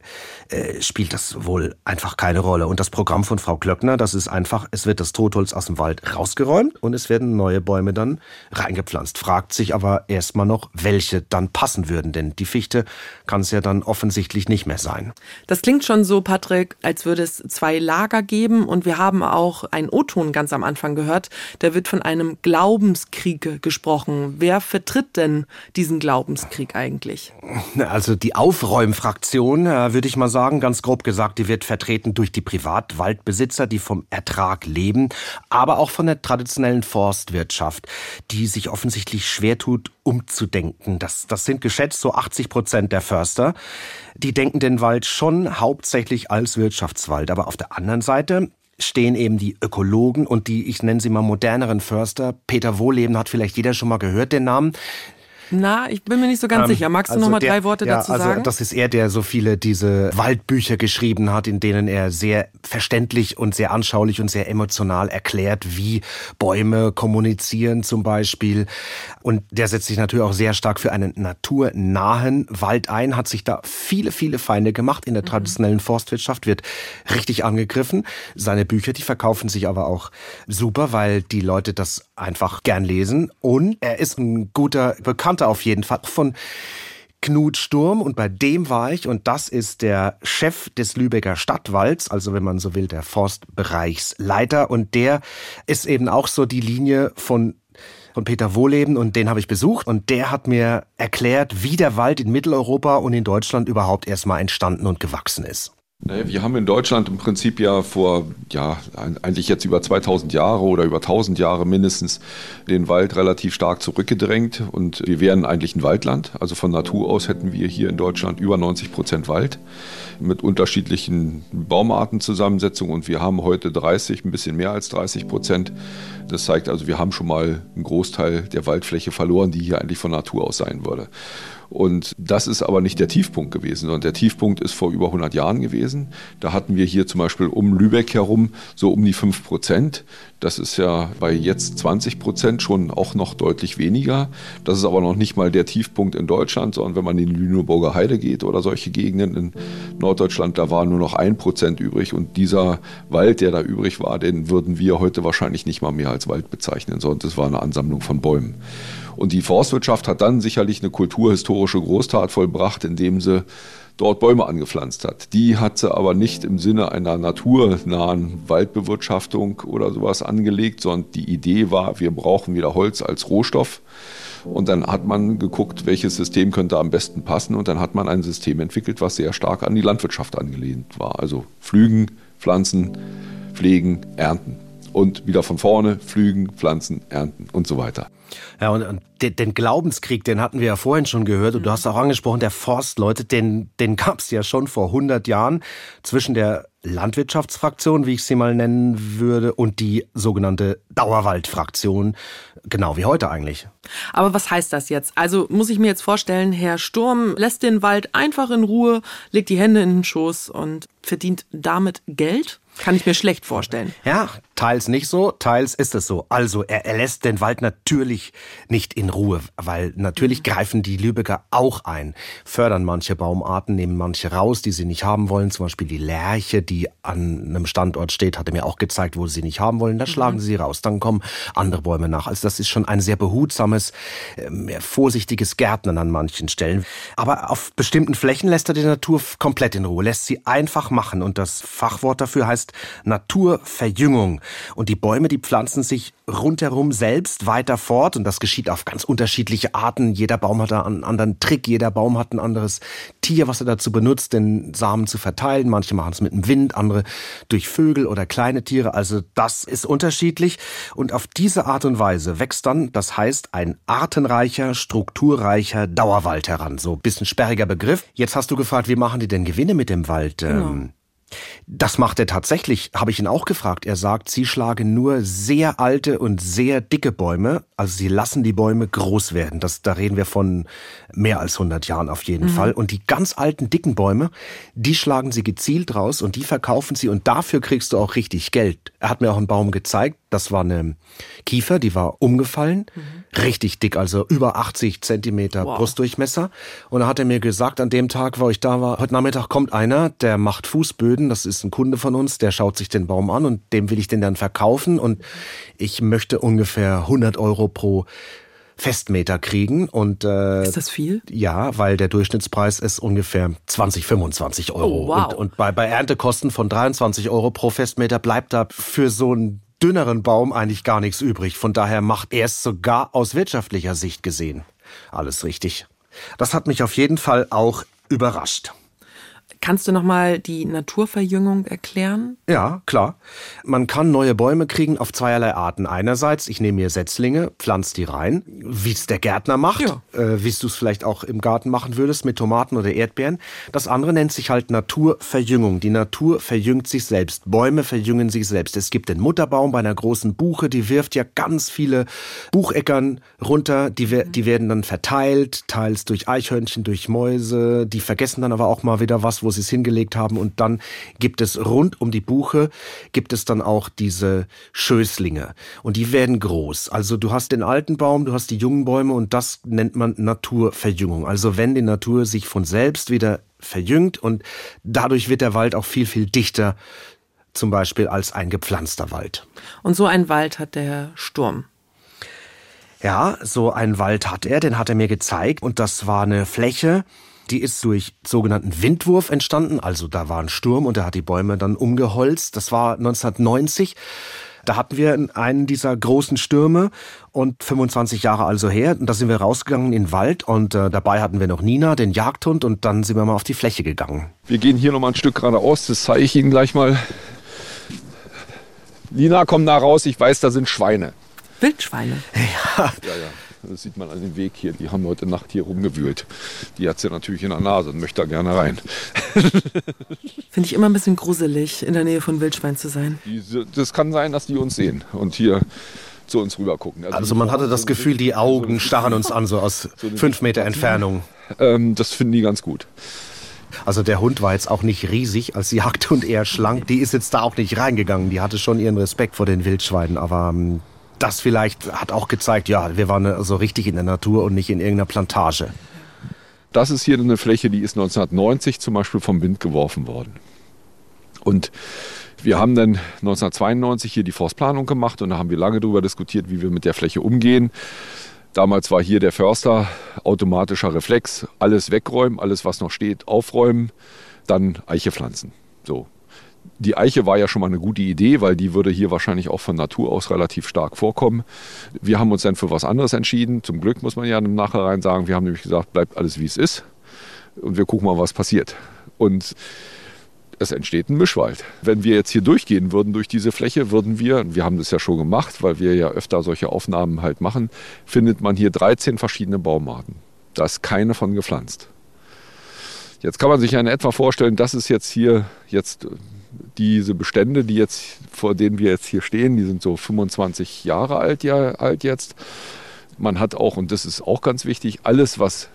äh, spielt das wohl einfach keine Rolle. Und das Programm von Frau Klöckner, das ist einfach, es wird das Totholz aus dem Wald rausgeräumt und es werden neue Bäume dann reingepflanzt. Fragt sich aber erstmal noch, welche dann passen würden, denn die Fichte kann es ja dann offensichtlich nicht mehr sein. Das klingt schon so, Patrick, als würde es zwei Lager geben und wir haben auch einen O-Ton ganz am Anfang gehört. Da wird von einem Glaubenskrieg gesprochen gesprochen. Wer vertritt denn diesen Glaubenskrieg eigentlich? Also die Aufräumfraktion, äh, würde ich mal sagen, ganz grob gesagt, die wird vertreten durch die Privatwaldbesitzer, die vom Ertrag leben, aber auch von der traditionellen Forstwirtschaft, die sich offensichtlich schwer tut, umzudenken. Das, das sind geschätzt so 80 Prozent der Förster. Die denken den Wald schon hauptsächlich als Wirtschaftswald. Aber auf der anderen Seite stehen eben die Ökologen und die, ich nenne sie mal moderneren Förster. Peter Wohleben hat vielleicht jeder schon mal gehört, den Namen. Na, ich bin mir nicht so ganz ähm, sicher. Magst du also noch mal der, drei Worte ja, dazu also sagen? Das ist er, der so viele diese Waldbücher geschrieben hat, in denen er sehr verständlich und sehr anschaulich und sehr emotional erklärt, wie Bäume kommunizieren zum Beispiel. Und der setzt sich natürlich auch sehr stark für einen naturnahen Wald ein, hat sich da viele, viele Feinde gemacht. In der mhm. traditionellen Forstwirtschaft wird richtig angegriffen. Seine Bücher, die verkaufen sich aber auch super, weil die Leute das einfach gern lesen. Und er ist ein guter Bekannter auf jeden Fall von Knut Sturm. Und bei dem war ich. Und das ist der Chef des Lübecker Stadtwalds, also wenn man so will, der Forstbereichsleiter. Und der ist eben auch so die Linie von von Peter Wohleben. Und den habe ich besucht. Und der hat mir erklärt, wie der Wald in Mitteleuropa und in Deutschland überhaupt erstmal entstanden und gewachsen ist. Wir haben in Deutschland im Prinzip ja vor, ja, eigentlich jetzt über 2000 Jahre oder über 1000 Jahre mindestens den Wald relativ stark zurückgedrängt und wir wären eigentlich ein Waldland. Also von Natur aus hätten wir hier in Deutschland über 90 Prozent Wald mit unterschiedlichen Baumartenzusammensetzungen und wir haben heute 30, ein bisschen mehr als 30 Prozent. Das zeigt also, wir haben schon mal einen Großteil der Waldfläche verloren, die hier eigentlich von Natur aus sein würde. Und das ist aber nicht der Tiefpunkt gewesen, sondern der Tiefpunkt ist vor über 100 Jahren gewesen. Da hatten wir hier zum Beispiel um Lübeck herum so um die 5 Prozent. Das ist ja bei jetzt 20 Prozent schon auch noch deutlich weniger. Das ist aber noch nicht mal der Tiefpunkt in Deutschland, sondern wenn man in die Lüneburger Heide geht oder solche Gegenden in Norddeutschland, da war nur noch ein Prozent übrig. Und dieser Wald, der da übrig war, den würden wir heute wahrscheinlich nicht mal mehr als Wald bezeichnen, sondern das war eine Ansammlung von Bäumen. Und die Forstwirtschaft hat dann sicherlich eine kulturhistorische Großtat vollbracht, indem sie dort Bäume angepflanzt hat. Die hat sie aber nicht im Sinne einer naturnahen Waldbewirtschaftung oder sowas angelegt, sondern die Idee war, wir brauchen wieder Holz als Rohstoff. Und dann hat man geguckt, welches System könnte am besten passen. Und dann hat man ein System entwickelt, was sehr stark an die Landwirtschaft angelehnt war. Also Pflügen, Pflanzen, Pflegen, Ernten. Und wieder von vorne Pflügen, Pflanzen, Ernten und so weiter. Ja, und, und den, Glaubenskrieg, den hatten wir ja vorhin schon gehört und du hast auch angesprochen, der Forstleute, den, den gab es ja schon vor 100 Jahren zwischen der Landwirtschaftsfraktion, wie ich sie mal nennen würde, und die sogenannte Dauerwaldfraktion, genau wie heute eigentlich. Aber was heißt das jetzt? Also muss ich mir jetzt vorstellen, Herr Sturm lässt den Wald einfach in Ruhe, legt die Hände in den Schoß und verdient damit Geld? Kann ich mir schlecht vorstellen. Ja, teils nicht so, teils ist es so. Also er, er lässt den Wald natürlich nicht in Ruhe, weil natürlich mhm. greifen die Lübecker auch ein, fördern manche Baumarten, nehmen manche raus, die sie nicht haben wollen. Zum Beispiel die Lerche, die an einem Standort steht, hat er mir auch gezeigt, wo sie nicht haben wollen. Da mhm. schlagen sie raus. Dann kommen andere Bäume nach. Also das ist schon ein sehr behutsames, äh, vorsichtiges Gärtnern an manchen Stellen. Aber auf bestimmten Flächen lässt er die Natur komplett in Ruhe, lässt sie einfach machen. Und das Fachwort dafür heißt Naturverjüngung. Und die Bäume, die pflanzen sich rundherum selbst weiter fort und das geschieht auf ganz unterschiedliche Arten. Jeder Baum hat da einen anderen Trick, jeder Baum hat ein anderes Tier, was er dazu benutzt, den Samen zu verteilen. Manche machen es mit dem Wind, andere durch Vögel oder kleine Tiere. Also das ist unterschiedlich und auf diese Art und Weise wächst dann, das heißt, ein artenreicher, strukturreicher Dauerwald heran. So ein bisschen sperriger Begriff. Jetzt hast du gefragt, wie machen die denn Gewinne mit dem Wald? Genau. Das macht er tatsächlich, habe ich ihn auch gefragt. Er sagt, sie schlagen nur sehr alte und sehr dicke Bäume. Also sie lassen die Bäume groß werden. Das, da reden wir von mehr als 100 Jahren auf jeden mhm. Fall. Und die ganz alten, dicken Bäume, die schlagen sie gezielt raus und die verkaufen sie und dafür kriegst du auch richtig Geld. Er hat mir auch einen Baum gezeigt. Das war eine Kiefer, die war umgefallen. Mhm. Richtig dick, also über 80 Zentimeter wow. Brustdurchmesser. Und da hat er mir gesagt, an dem Tag, wo ich da war, heute Nachmittag kommt einer, der macht Fußböden. Das ist ein Kunde von uns, der schaut sich den Baum an und dem will ich den dann verkaufen. Und ich möchte ungefähr 100 Euro pro Festmeter kriegen. Und, äh, ist das viel? Ja, weil der Durchschnittspreis ist ungefähr 20, 25 Euro. Oh, wow. Und, und bei, bei Erntekosten von 23 Euro pro Festmeter bleibt da für so einen dünneren Baum eigentlich gar nichts übrig. Von daher macht er es sogar aus wirtschaftlicher Sicht gesehen. Alles richtig. Das hat mich auf jeden Fall auch überrascht. Kannst du nochmal die Naturverjüngung erklären? Ja, klar. Man kann neue Bäume kriegen auf zweierlei Arten. Einerseits, ich nehme mir Setzlinge, pflanze die rein, wie es der Gärtner macht, ja. äh, wie du es vielleicht auch im Garten machen würdest mit Tomaten oder Erdbeeren. Das andere nennt sich halt Naturverjüngung. Die Natur verjüngt sich selbst. Bäume verjüngen sich selbst. Es gibt den Mutterbaum bei einer großen Buche, die wirft ja ganz viele Bucheckern runter. Die, die werden dann verteilt, teils durch Eichhörnchen, durch Mäuse. Die vergessen dann aber auch mal wieder was, wo sie es hingelegt haben. Und dann gibt es rund um die Buche, gibt es dann auch diese Schößlinge. Und die werden groß. Also du hast den alten Baum, du hast die jungen Bäume und das nennt man Naturverjüngung. Also wenn die Natur sich von selbst wieder verjüngt und dadurch wird der Wald auch viel, viel dichter zum Beispiel als ein gepflanzter Wald. Und so ein Wald hat der Sturm. Ja, so einen Wald hat er, den hat er mir gezeigt und das war eine Fläche, die ist durch sogenannten Windwurf entstanden. Also da war ein Sturm und er hat die Bäume dann umgeholzt. Das war 1990. Da hatten wir einen dieser großen Stürme und 25 Jahre also her. Und da sind wir rausgegangen in den Wald und äh, dabei hatten wir noch Nina, den Jagdhund, und dann sind wir mal auf die Fläche gegangen. Wir gehen hier noch mal ein Stück geradeaus, das zeige ich Ihnen gleich mal. Nina, komm da raus, ich weiß, da sind Schweine. Wildschweine? Ja. ja, ja. Das sieht man an dem Weg hier. Die haben heute Nacht hier rumgewühlt. Die hat sie natürlich in der Nase und möchte da gerne rein. Finde ich immer ein bisschen gruselig, in der Nähe von Wildschwein zu sein. Die, das kann sein, dass die uns sehen und hier zu uns rüber gucken. Also, also man hatte das Gefühl, die Augen starren uns an, so aus so fünf Meter Entfernung. Ähm, das finden die ganz gut. Also der Hund war jetzt auch nicht riesig als Jagdhund, eher schlank. Die ist jetzt da auch nicht reingegangen. Die hatte schon ihren Respekt vor den Wildschweinen, aber ähm, das vielleicht hat auch gezeigt, ja, wir waren so richtig in der Natur und nicht in irgendeiner Plantage. Das ist hier eine Fläche, die ist 1990 zum Beispiel vom Wind geworfen worden. Und wir haben dann 1992 hier die Forstplanung gemacht und da haben wir lange darüber diskutiert, wie wir mit der Fläche umgehen. Damals war hier der Förster automatischer Reflex, alles wegräumen, alles was noch steht, aufräumen, dann Eiche pflanzen. So, die Eiche war ja schon mal eine gute Idee, weil die würde hier wahrscheinlich auch von Natur aus relativ stark vorkommen. Wir haben uns dann für was anderes entschieden. Zum Glück muss man ja im Nachhinein sagen, wir haben nämlich gesagt, bleibt alles wie es ist und wir gucken mal, was passiert. Und es entsteht ein Mischwald. Wenn wir jetzt hier durchgehen würden durch diese Fläche, würden wir, wir haben das ja schon gemacht, weil wir ja öfter solche Aufnahmen halt machen, findet man hier 13 verschiedene Baumarten. Da ist keine von gepflanzt. Jetzt kann man sich ja in etwa vorstellen, das ist jetzt hier jetzt diese Bestände, die jetzt, vor denen wir jetzt hier stehen, die sind so 25 Jahre alt, ja, alt jetzt. Man hat auch, und das ist auch ganz wichtig, alles, was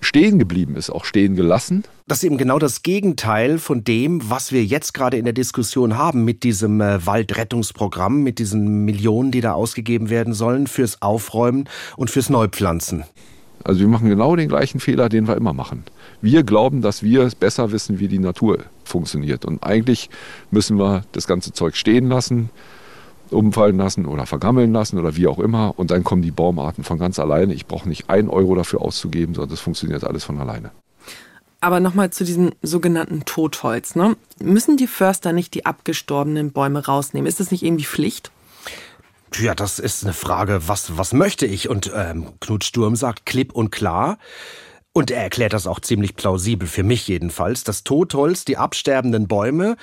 stehen geblieben ist, auch stehen gelassen. Das ist eben genau das Gegenteil von dem, was wir jetzt gerade in der Diskussion haben mit diesem äh, Waldrettungsprogramm, mit diesen Millionen, die da ausgegeben werden sollen fürs Aufräumen und fürs Neupflanzen. Also wir machen genau den gleichen Fehler, den wir immer machen. Wir glauben, dass wir besser wissen, wie die Natur funktioniert. Und eigentlich müssen wir das ganze Zeug stehen lassen, umfallen lassen oder vergammeln lassen oder wie auch immer. Und dann kommen die Baumarten von ganz alleine. Ich brauche nicht einen Euro dafür auszugeben, sondern das funktioniert alles von alleine. Aber nochmal zu diesem sogenannten Totholz. Ne? Müssen die Förster nicht die abgestorbenen Bäume rausnehmen? Ist das nicht irgendwie Pflicht? Ja, das ist eine Frage, was, was möchte ich? Und ähm, Knut Sturm sagt klipp und klar, und er erklärt das auch ziemlich plausibel, für mich jedenfalls. Das Totholz, die absterbenden Bäume,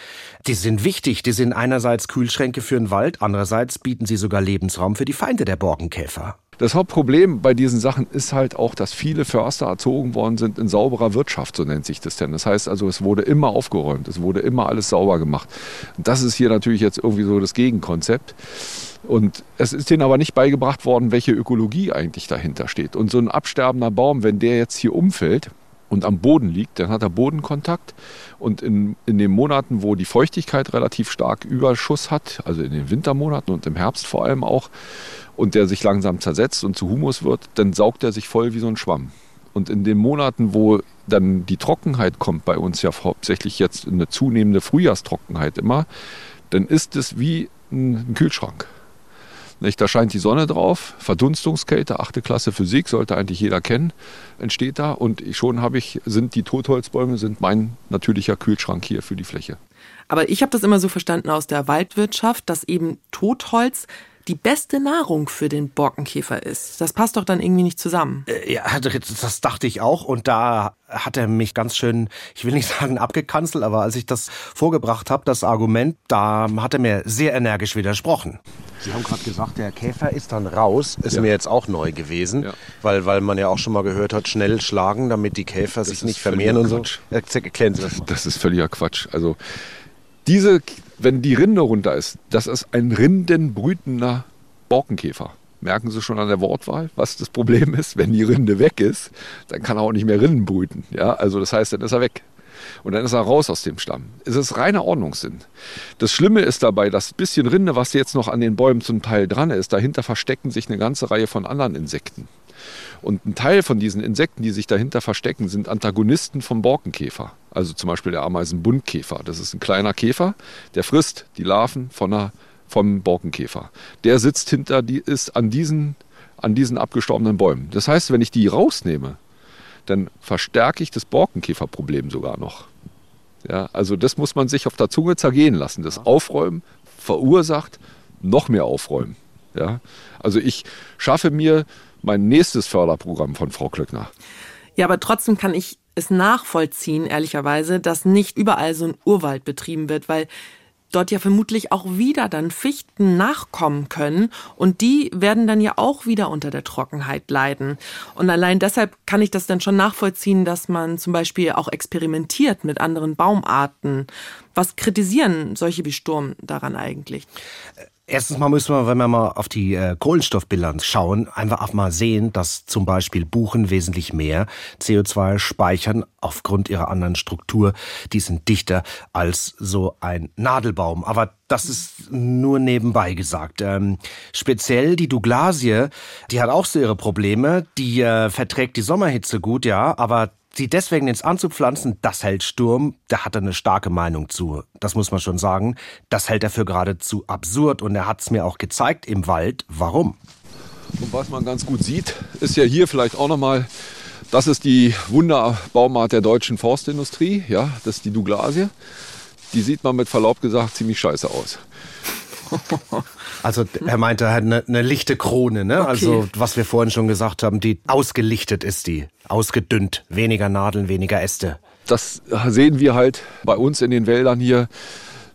die sind wichtig. Die sind einerseits Kühlschränke für den Wald, andererseits bieten sie sogar Lebensraum für die Feinde der Borkenkäfer. Das Hauptproblem bei diesen Sachen ist halt auch, dass viele Förster erzogen worden sind in sauberer Wirtschaft, so nennt sich das denn. Das heißt also, es wurde immer aufgeräumt, es wurde immer alles sauber gemacht. Und das ist hier natürlich jetzt irgendwie so das Gegenkonzept. Und es ist denen aber nicht beigebracht worden, welche Ökologie eigentlich dahinter steht. Und so ein absterbender Baum, wenn der jetzt hier umfällt und am Boden liegt, dann hat er Bodenkontakt. Und in, in den Monaten, wo die Feuchtigkeit relativ stark Überschuss hat, also in den Wintermonaten und im Herbst vor allem auch, und der sich langsam zersetzt und zu Humus wird, dann saugt er sich voll wie so ein Schwamm. Und in den Monaten, wo dann die Trockenheit kommt, bei uns ja hauptsächlich jetzt eine zunehmende Frühjahrstrockenheit immer, dann ist es wie ein Kühlschrank. Nicht? Da scheint die Sonne drauf, Verdunstungskälte, achte Klasse Physik, sollte eigentlich jeder kennen, entsteht da. Und schon habe ich, sind die Totholzbäume sind mein natürlicher Kühlschrank hier für die Fläche. Aber ich habe das immer so verstanden aus der Waldwirtschaft, dass eben Totholz die beste Nahrung für den Borkenkäfer ist. Das passt doch dann irgendwie nicht zusammen. Äh, ja, das dachte ich auch. Und da hat er mich ganz schön, ich will nicht sagen abgekanzelt, aber als ich das vorgebracht habe, das Argument, da hat er mir sehr energisch widersprochen. Sie haben gerade gesagt, der Käfer ist dann raus. Ist ja. mir jetzt auch neu gewesen, ja. weil, weil man ja auch schon mal gehört hat, schnell schlagen, damit die Käfer das sich nicht vermehren und so. Erklären Sie das mal. Das ist völliger Quatsch. Also diese, wenn die Rinde runter ist, das ist ein rindenbrütender Borkenkäfer. Merken Sie schon an der Wortwahl, was das Problem ist? Wenn die Rinde weg ist, dann kann er auch nicht mehr Rinden brüten. Ja, also das heißt, dann ist er weg. Und dann ist er raus aus dem Stamm. Es ist reiner Ordnungssinn. Das Schlimme ist dabei, das bisschen Rinde, was jetzt noch an den Bäumen zum Teil dran ist, dahinter verstecken sich eine ganze Reihe von anderen Insekten. Und ein Teil von diesen Insekten, die sich dahinter verstecken, sind Antagonisten vom Borkenkäfer. Also zum Beispiel der Ameisenbuntkäfer. Das ist ein kleiner Käfer, der frisst die Larven von einer, vom Borkenkäfer. Der sitzt hinter, die ist an diesen, an diesen abgestorbenen Bäumen. Das heißt, wenn ich die rausnehme, dann verstärke ich das Borkenkäferproblem sogar noch. Ja, also das muss man sich auf der Zunge zergehen lassen. Das Aufräumen verursacht noch mehr Aufräumen. Ja, also ich schaffe mir mein nächstes Förderprogramm von Frau Klöckner. Ja, aber trotzdem kann ich es nachvollziehen, ehrlicherweise, dass nicht überall so ein Urwald betrieben wird, weil dort ja vermutlich auch wieder dann Fichten nachkommen können und die werden dann ja auch wieder unter der Trockenheit leiden. Und allein deshalb kann ich das dann schon nachvollziehen, dass man zum Beispiel auch experimentiert mit anderen Baumarten. Was kritisieren solche wie Sturm daran eigentlich? Erstens mal müssen wir, wenn wir mal auf die äh, Kohlenstoffbilanz schauen, einfach auch mal sehen, dass zum Beispiel Buchen wesentlich mehr CO2 speichern aufgrund ihrer anderen Struktur. Die sind dichter als so ein Nadelbaum. Aber das ist nur nebenbei gesagt. Ähm, speziell die Douglasie, die hat auch so ihre Probleme. Die äh, verträgt die Sommerhitze gut, ja, aber sie deswegen ins anzupflanzen, das hält Sturm, da hat er eine starke Meinung zu. Das muss man schon sagen. Das hält er für geradezu absurd und er hat es mir auch gezeigt im Wald. Warum? Und was man ganz gut sieht, ist ja hier vielleicht auch nochmal, das ist die Wunderbaumart der deutschen Forstindustrie, ja, das ist die Douglasie. Die sieht man mit Verlaub gesagt ziemlich scheiße aus. Also er meinte halt eine, eine lichte Krone, ne? Okay. Also was wir vorhin schon gesagt haben, die ausgelichtet ist die, ausgedünnt, weniger Nadeln, weniger Äste. Das sehen wir halt bei uns in den Wäldern hier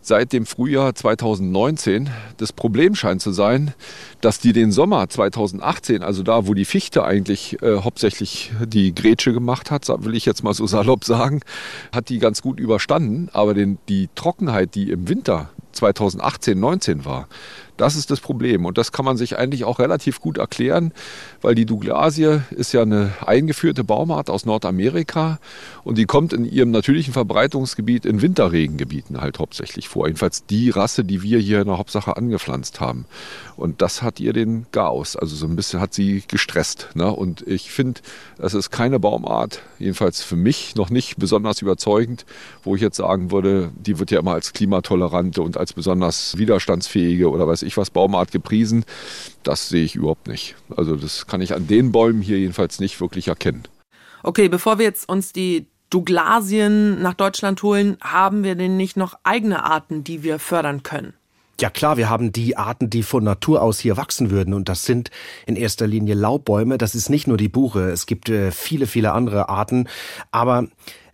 seit dem Frühjahr 2019. Das Problem scheint zu sein, dass die den Sommer 2018, also da, wo die Fichte eigentlich äh, hauptsächlich die Grätsche gemacht hat, will ich jetzt mal so salopp sagen, hat die ganz gut überstanden. Aber den, die Trockenheit, die im Winter 2018, 19 war, das ist das Problem. Und das kann man sich eigentlich auch relativ gut erklären, weil die Douglasie ist ja eine eingeführte Baumart aus Nordamerika und die kommt in ihrem natürlichen Verbreitungsgebiet in Winterregengebieten halt hauptsächlich vor. Jedenfalls die Rasse, die wir hier in der Hauptsache angepflanzt haben. Und das hat ihr den Chaos, also so ein bisschen hat sie gestresst. Ne? Und ich finde, es ist keine Baumart, jedenfalls für mich noch nicht besonders überzeugend, wo ich jetzt sagen würde, die wird ja immer als klimatolerante und als besonders widerstandsfähige oder weiß ich was Baumart gepriesen. Das sehe ich überhaupt nicht. Also das kann ich an den Bäumen hier jedenfalls nicht wirklich erkennen. Okay, bevor wir jetzt uns die Douglasien nach Deutschland holen, haben wir denn nicht noch eigene Arten, die wir fördern können? Ja klar, wir haben die Arten, die von Natur aus hier wachsen würden. Und das sind in erster Linie Laubbäume. Das ist nicht nur die Buche. Es gibt äh, viele, viele andere Arten. Aber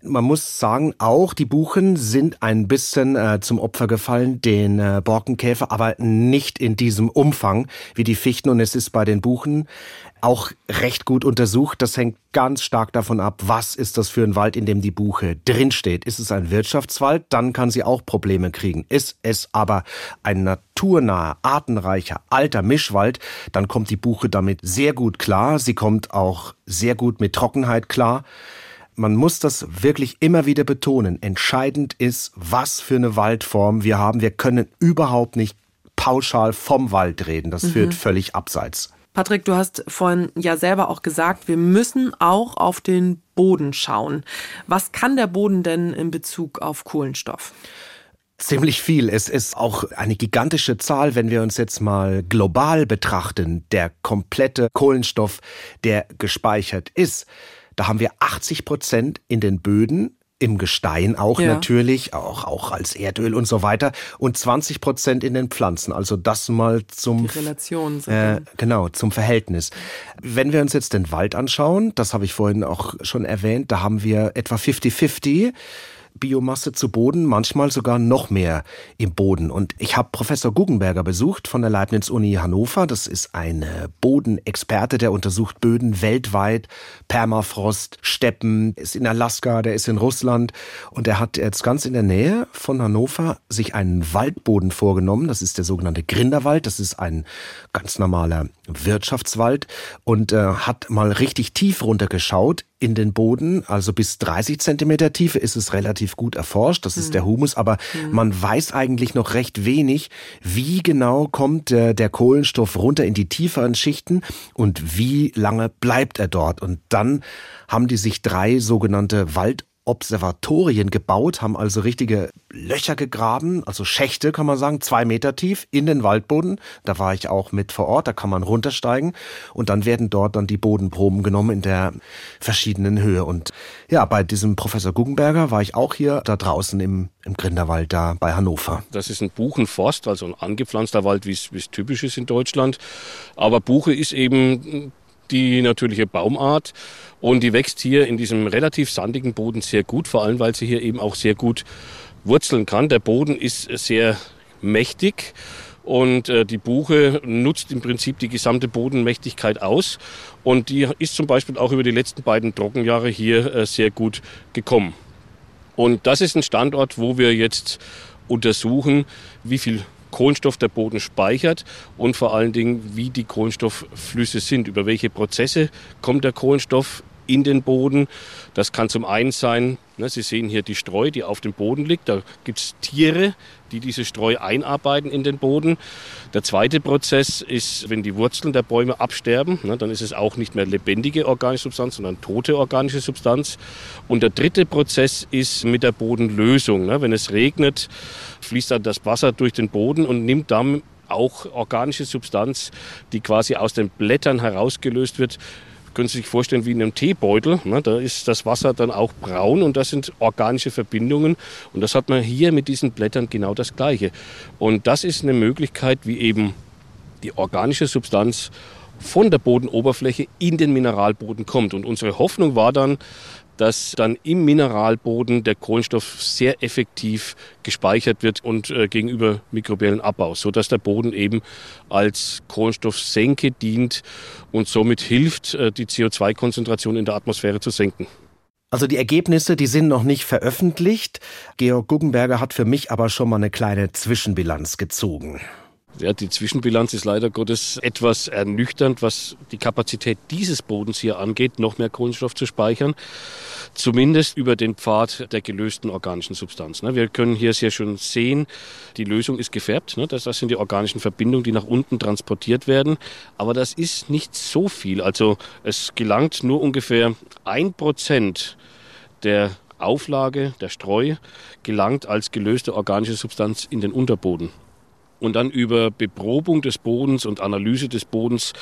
man muss sagen, auch die Buchen sind ein bisschen äh, zum Opfer gefallen, den äh, Borkenkäfer, aber nicht in diesem Umfang wie die Fichten. Und es ist bei den Buchen auch recht gut untersucht. Das hängt ganz stark davon ab, was ist das für ein Wald, in dem die Buche drinsteht. Ist es ein Wirtschaftswald, dann kann sie auch Probleme kriegen. Ist es aber ein naturnaher, artenreicher, alter Mischwald, dann kommt die Buche damit sehr gut klar. Sie kommt auch sehr gut mit Trockenheit klar man muss das wirklich immer wieder betonen. Entscheidend ist, was für eine Waldform wir haben. Wir können überhaupt nicht pauschal vom Wald reden. Das mhm. führt völlig abseits. Patrick, du hast vorhin ja selber auch gesagt, wir müssen auch auf den Boden schauen. Was kann der Boden denn in Bezug auf Kohlenstoff? Ziemlich viel. Es ist auch eine gigantische Zahl, wenn wir uns jetzt mal global betrachten. Der komplette Kohlenstoff, der gespeichert ist. Da haben wir 80 Prozent in den Böden, im Gestein auch ja. natürlich, auch, auch als Erdöl und so weiter und 20 Prozent in den Pflanzen. Also das mal zum Die Relation. Äh, genau, zum Verhältnis. Wenn wir uns jetzt den Wald anschauen, das habe ich vorhin auch schon erwähnt, da haben wir etwa 50-50 Biomasse zu Boden, manchmal sogar noch mehr im Boden. Und ich habe Professor Guggenberger besucht von der Leibniz-Uni Hannover. Das ist ein Bodenexperte, der untersucht Böden weltweit, Permafrost, Steppen, ist in Alaska, der ist in Russland. Und er hat jetzt ganz in der Nähe von Hannover sich einen Waldboden vorgenommen. Das ist der sogenannte Grinderwald. Das ist ein ganz normaler Wirtschaftswald und äh, hat mal richtig tief runtergeschaut in den Boden, also bis 30 Zentimeter Tiefe ist es relativ gut erforscht, das ist mhm. der Humus, aber mhm. man weiß eigentlich noch recht wenig, wie genau kommt der, der Kohlenstoff runter in die tieferen Schichten und wie lange bleibt er dort. Und dann haben die sich drei sogenannte Wald Observatorien gebaut, haben also richtige Löcher gegraben, also Schächte kann man sagen, zwei Meter tief in den Waldboden. Da war ich auch mit vor Ort, da kann man runtersteigen und dann werden dort dann die Bodenproben genommen in der verschiedenen Höhe. Und ja, bei diesem Professor Guggenberger war ich auch hier da draußen im, im Grinderwald da bei Hannover. Das ist ein Buchenforst, also ein angepflanzter Wald, wie es typisch ist in Deutschland. Aber Buche ist eben die natürliche Baumart und die wächst hier in diesem relativ sandigen Boden sehr gut, vor allem weil sie hier eben auch sehr gut wurzeln kann. Der Boden ist sehr mächtig und äh, die Buche nutzt im Prinzip die gesamte Bodenmächtigkeit aus und die ist zum Beispiel auch über die letzten beiden Trockenjahre hier äh, sehr gut gekommen. Und das ist ein Standort, wo wir jetzt untersuchen, wie viel Kohlenstoff der Boden speichert und vor allen Dingen, wie die Kohlenstoffflüsse sind, über welche Prozesse kommt der Kohlenstoff in den Boden. Das kann zum einen sein, ne, Sie sehen hier die Streu, die auf dem Boden liegt. Da gibt es Tiere, die diese Streu einarbeiten in den Boden. Der zweite Prozess ist, wenn die Wurzeln der Bäume absterben, ne, dann ist es auch nicht mehr lebendige organische Substanz, sondern tote organische Substanz. Und der dritte Prozess ist mit der Bodenlösung. Ne. Wenn es regnet, fließt dann das Wasser durch den Boden und nimmt dann auch organische Substanz, die quasi aus den Blättern herausgelöst wird, können Sie sich vorstellen wie in einem Teebeutel. Ne? Da ist das Wasser dann auch braun und das sind organische Verbindungen. Und das hat man hier mit diesen Blättern genau das Gleiche. Und das ist eine Möglichkeit, wie eben die organische Substanz von der Bodenoberfläche in den Mineralboden kommt. Und unsere Hoffnung war dann, dass dann im Mineralboden der Kohlenstoff sehr effektiv gespeichert wird und äh, gegenüber mikrobiellen Abbau, sodass der Boden eben als Kohlenstoffsenke dient und somit hilft, äh, die CO2-Konzentration in der Atmosphäre zu senken. Also die Ergebnisse, die sind noch nicht veröffentlicht. Georg Guggenberger hat für mich aber schon mal eine kleine Zwischenbilanz gezogen. Ja, die Zwischenbilanz ist leider Gottes etwas ernüchternd, was die Kapazität dieses Bodens hier angeht, noch mehr Kohlenstoff zu speichern. Zumindest über den Pfad der gelösten organischen Substanz. Ne. Wir können hier sehr schön sehen, die Lösung ist gefärbt. Ne. Das sind die organischen Verbindungen, die nach unten transportiert werden. Aber das ist nicht so viel. Also es gelangt nur ungefähr ein Prozent der Auflage, der Streu, gelangt als gelöste organische Substanz in den Unterboden. Und dann über Beprobung des Bodens und Analyse des Bodens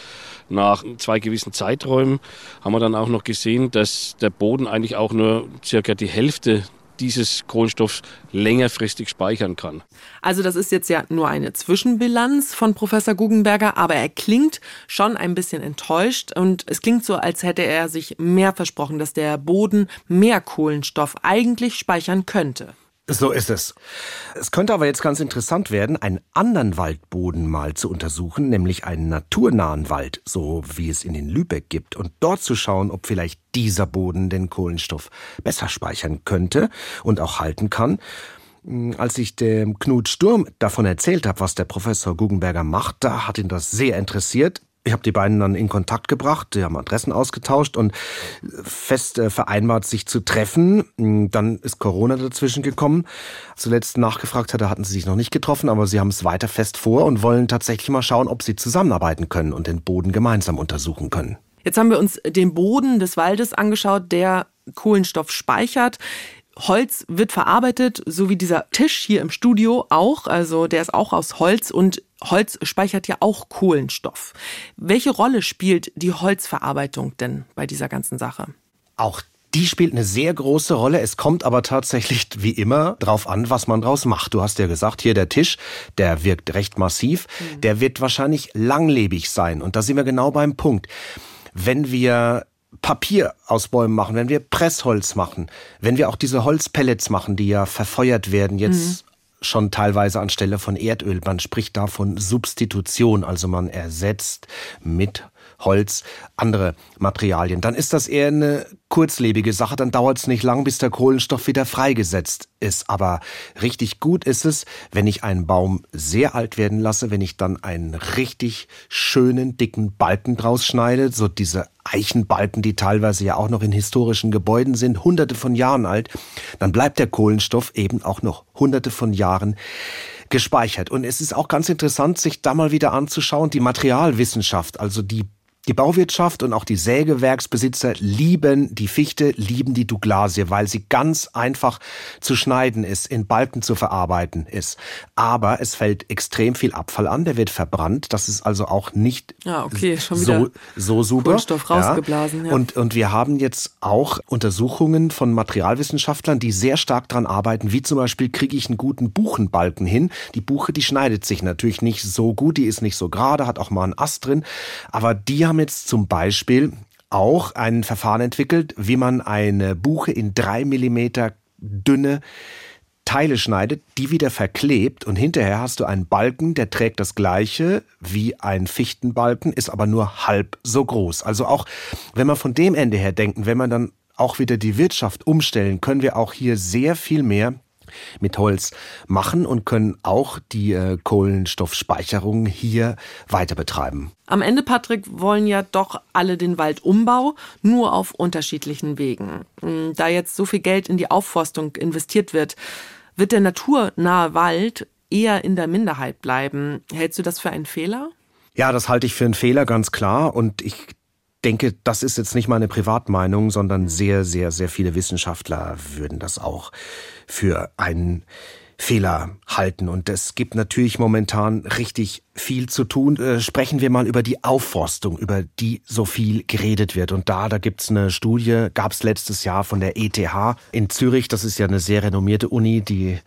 nach zwei gewissen Zeiträumen haben wir dann auch noch gesehen, dass der Boden eigentlich auch nur circa die Hälfte dieses Kohlenstoffs längerfristig speichern kann. Also das ist jetzt ja nur eine Zwischenbilanz von Professor Guggenberger, aber er klingt schon ein bisschen enttäuscht und es klingt so, als hätte er sich mehr versprochen, dass der Boden mehr Kohlenstoff eigentlich speichern könnte. So ist es. Es könnte aber jetzt ganz interessant werden, einen anderen Waldboden mal zu untersuchen, nämlich einen naturnahen Wald, so wie es in den Lübeck gibt, und dort zu schauen, ob vielleicht dieser Boden den Kohlenstoff besser speichern könnte und auch halten kann. Hm, als ich dem Knut Sturm davon erzählt habe, was der Professor Guggenberger macht, da hat ihn das sehr interessiert. Ich habe die beiden dann in Kontakt gebracht, die haben Adressen ausgetauscht und fest äh, vereinbart, sich zu treffen. Hm, dann ist Corona dazwischen gekommen. Zuletzt nachgefragt hatte, hatten sie sich noch nicht getroffen, aber sie haben es weiter fest vor und wollen tatsächlich mal schauen, ob sie zusammenarbeiten können und den Boden gemeinsam untersuchen können. Jetzt haben wir uns den Boden des Waldes angeschaut, der Kohlenstoff speichert. Holz wird verarbeitet, so wie dieser Tisch hier im Studio auch. Also der ist auch aus Holz und Holz speichert ja auch Kohlenstoff. Welche Rolle spielt die Holzverarbeitung denn bei dieser ganzen Sache? Auch die spielt eine sehr große Rolle. Es kommt aber tatsächlich wie immer drauf an, was man draus macht. Du hast ja gesagt, hier der Tisch, der wirkt recht massiv. Mhm. Der wird wahrscheinlich langlebig sein. Und da sind wir genau beim Punkt. Wenn wir Papier aus Bäumen machen, wenn wir Pressholz machen, wenn wir auch diese Holzpellets machen, die ja verfeuert werden, jetzt mhm. schon teilweise anstelle von Erdöl. Man spricht da von Substitution, also man ersetzt mit Holz, andere Materialien. Dann ist das eher eine kurzlebige Sache, dann dauert es nicht lang, bis der Kohlenstoff wieder freigesetzt ist. Aber richtig gut ist es, wenn ich einen Baum sehr alt werden lasse, wenn ich dann einen richtig schönen, dicken Balken draus schneide, so diese Eichenbalken, die teilweise ja auch noch in historischen Gebäuden sind, hunderte von Jahren alt, dann bleibt der Kohlenstoff eben auch noch hunderte von Jahren gespeichert. Und es ist auch ganz interessant, sich da mal wieder anzuschauen, die Materialwissenschaft, also die die Bauwirtschaft und auch die Sägewerksbesitzer lieben die Fichte, lieben die Douglasie, weil sie ganz einfach zu schneiden ist, in Balken zu verarbeiten ist. Aber es fällt extrem viel Abfall an, der wird verbrannt. Das ist also auch nicht ja, okay, schon wieder so, so super. Kohlenstoff rausgeblasen. Ja. Und, und wir haben jetzt auch Untersuchungen von Materialwissenschaftlern, die sehr stark daran arbeiten, wie zum Beispiel kriege ich einen guten Buchenbalken hin. Die Buche, die schneidet sich natürlich nicht so gut, die ist nicht so gerade, hat auch mal einen Ast drin, aber die haben haben jetzt zum Beispiel auch ein Verfahren entwickelt, wie man eine Buche in drei Millimeter dünne Teile schneidet, die wieder verklebt und hinterher hast du einen Balken, der trägt das gleiche wie ein Fichtenbalken, ist aber nur halb so groß. Also auch wenn wir von dem Ende her denken, wenn wir dann auch wieder die Wirtschaft umstellen, können wir auch hier sehr viel mehr mit Holz machen und können auch die äh, Kohlenstoffspeicherung hier weiter betreiben. Am Ende, Patrick, wollen ja doch alle den Waldumbau, nur auf unterschiedlichen Wegen. Hm, da jetzt so viel Geld in die Aufforstung investiert wird, wird der naturnahe Wald eher in der Minderheit bleiben. Hältst du das für einen Fehler? Ja, das halte ich für einen Fehler, ganz klar. Und ich denke, das ist jetzt nicht meine Privatmeinung, sondern sehr, sehr, sehr viele Wissenschaftler würden das auch für einen Fehler halten. Und es gibt natürlich momentan richtig viel zu tun. Äh, sprechen wir mal über die Aufforstung, über die so viel geredet wird. Und da, da gibt's eine Studie, gab's letztes Jahr von der ETH in Zürich. Das ist ja eine sehr renommierte Uni, die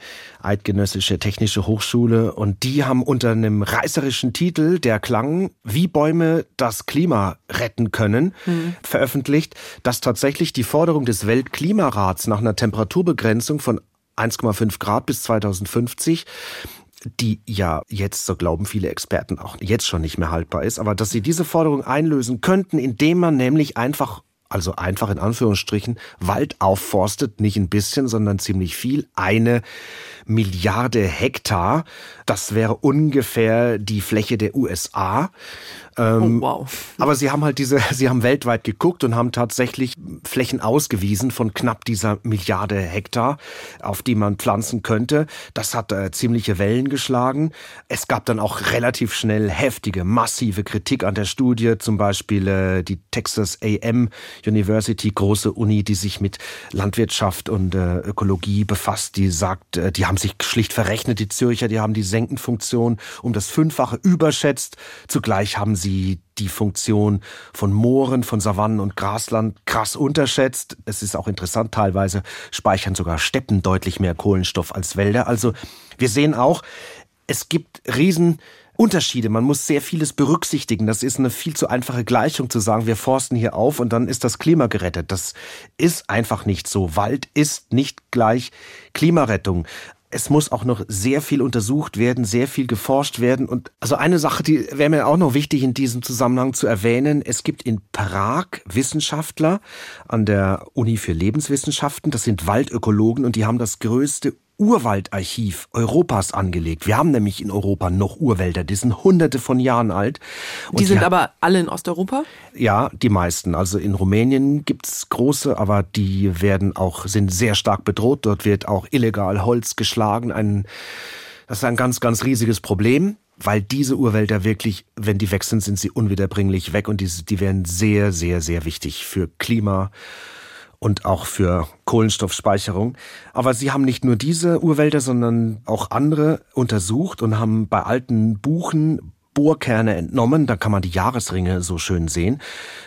Eidgenössische Technische Hochschule. Und die haben unter einem reißerischen Titel, der klang, wie Bäume das Klima retten können, mhm. veröffentlicht, dass tatsächlich die Forderung des Weltklimarats nach einer Temperaturbegrenzung von 1,5 Grad bis 2050 die ja jetzt, so glauben viele Experten, auch jetzt schon nicht mehr haltbar ist, aber dass sie diese Forderung einlösen könnten, indem man nämlich einfach also einfach in Anführungsstrichen, Wald aufforstet, nicht ein bisschen, sondern ziemlich viel, eine Milliarde Hektar. Das wäre ungefähr die Fläche der USA. Ähm, oh, wow. Aber sie haben halt diese, sie haben weltweit geguckt und haben tatsächlich Flächen ausgewiesen von knapp dieser Milliarde Hektar, auf die man pflanzen könnte. Das hat äh, ziemliche Wellen geschlagen. Es gab dann auch relativ schnell heftige, massive Kritik an der Studie. Zum Beispiel äh, die Texas AM University, große Uni, die sich mit Landwirtschaft und äh, Ökologie befasst, die sagt, äh, die haben sich schlicht verrechnet, die Zürcher, die haben die Senkenfunktion um das Fünffache überschätzt. Zugleich haben sie die Funktion von Mooren, von Savannen und Grasland krass unterschätzt. Es ist auch interessant, teilweise speichern sogar Steppen deutlich mehr Kohlenstoff als Wälder. Also wir sehen auch, es gibt riesen Unterschiede. Man muss sehr vieles berücksichtigen. Das ist eine viel zu einfache Gleichung zu sagen, wir forsten hier auf und dann ist das Klima gerettet. Das ist einfach nicht so. Wald ist nicht gleich Klimarettung es muss auch noch sehr viel untersucht werden, sehr viel geforscht werden. Und also eine Sache, die wäre mir auch noch wichtig in diesem Zusammenhang zu erwähnen. Es gibt in Prag Wissenschaftler an der Uni für Lebenswissenschaften. Das sind Waldökologen und die haben das größte Urwaldarchiv Europas angelegt. Wir haben nämlich in Europa noch Urwälder, die sind hunderte von Jahren alt. Und die sind aber alle in Osteuropa? Ja, die meisten. Also in Rumänien gibt's große, aber die werden auch, sind sehr stark bedroht. Dort wird auch illegal Holz geschlagen. Ein, das ist ein ganz, ganz riesiges Problem weil diese Urwälder wirklich, wenn die weg sind, sind sie unwiederbringlich weg und die, die werden sehr, sehr, sehr wichtig für Klima, und auch für Kohlenstoffspeicherung. Aber sie haben nicht nur diese Urwälder, sondern auch andere untersucht und haben bei alten Buchen Bohrkerne entnommen. Da kann man die Jahresringe so schön sehen.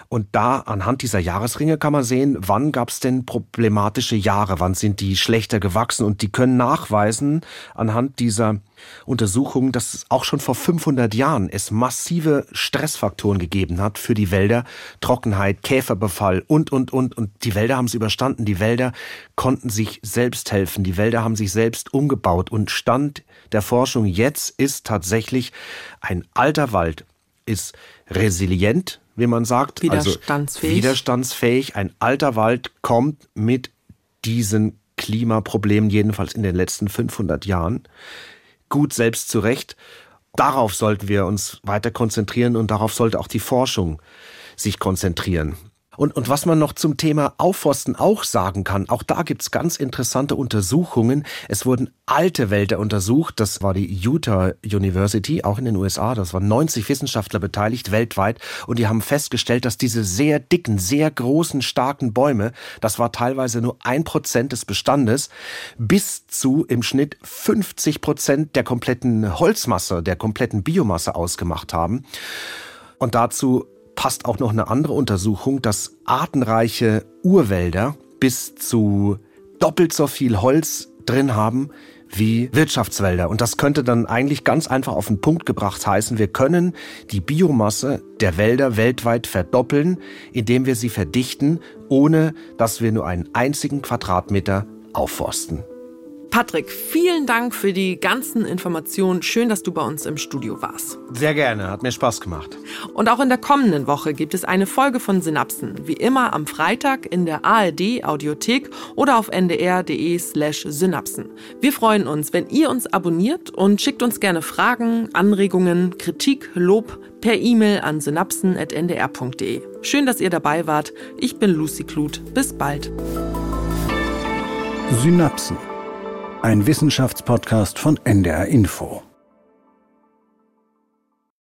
Und da anhand dieser Jahresringe kann man sehen, wann gab es denn problematische Jahre, wann sind die schlechter gewachsen. Und die können nachweisen anhand dieser Untersuchungen, dass es auch schon vor 500 Jahren es massive Stressfaktoren gegeben hat für die Wälder. Trockenheit, Käferbefall und, und, und. Und die Wälder haben es überstanden. Die Wälder konnten sich selbst helfen. Die Wälder haben sich selbst umgebaut. Und Stand der Forschung jetzt ist tatsächlich ein alter Wald ist resilient, wie man sagt. Also widerstandsfähig. Also widerstandsfähig. Ein alter Wald kommt mit diesen Klimaproblemen, jedenfalls in den letzten 500 Jahren, gut selbst zurecht. Darauf sollten wir uns weiter konzentrieren und darauf sollte auch die Forschung sich konzentrieren. Und, und was man noch zum Thema Aufforsten auch sagen kann, auch da gibt's ganz interessante Untersuchungen. Es wurden alte Wälder untersucht, das war die Utah University, auch in den USA, das waren 90 Wissenschaftler beteiligt weltweit und die haben festgestellt, dass diese sehr dicken, sehr großen, starken Bäume, das war teilweise nur ein Prozent des Bestandes, bis zu im Schnitt 50 Prozent der kompletten Holzmasse, der kompletten Biomasse ausgemacht haben. Und dazu passt auch noch eine andere Untersuchung, dass artenreiche Urwälder bis zu doppelt so viel Holz drin haben wie Wirtschaftswälder. Und das könnte dann eigentlich ganz einfach auf den Punkt gebracht heißen, wir können die Biomasse der Wälder weltweit verdoppeln, indem wir sie verdichten, ohne dass wir nur einen einzigen Quadratmeter aufforsten. Patrick, vielen Dank für die ganzen Informationen. Schön, dass du bei uns im Studio warst. Sehr gerne, hat mir Spaß gemacht. Und auch in der kommenden Woche gibt es eine Folge von Synapsen. Wie immer am Freitag in der ARD Audiothek oder auf ndr.de slash Synapsen. Wir freuen uns, wenn ihr uns abonniert und schickt uns gerne Fragen, Anregungen, Kritik, Lob per E-Mail an synapsen.ndr.de. Schön, dass ihr dabei wart. Ich bin Lucy Kluth. Bis bald. Synapsen ein Wissenschaftspodcast von NDR Info.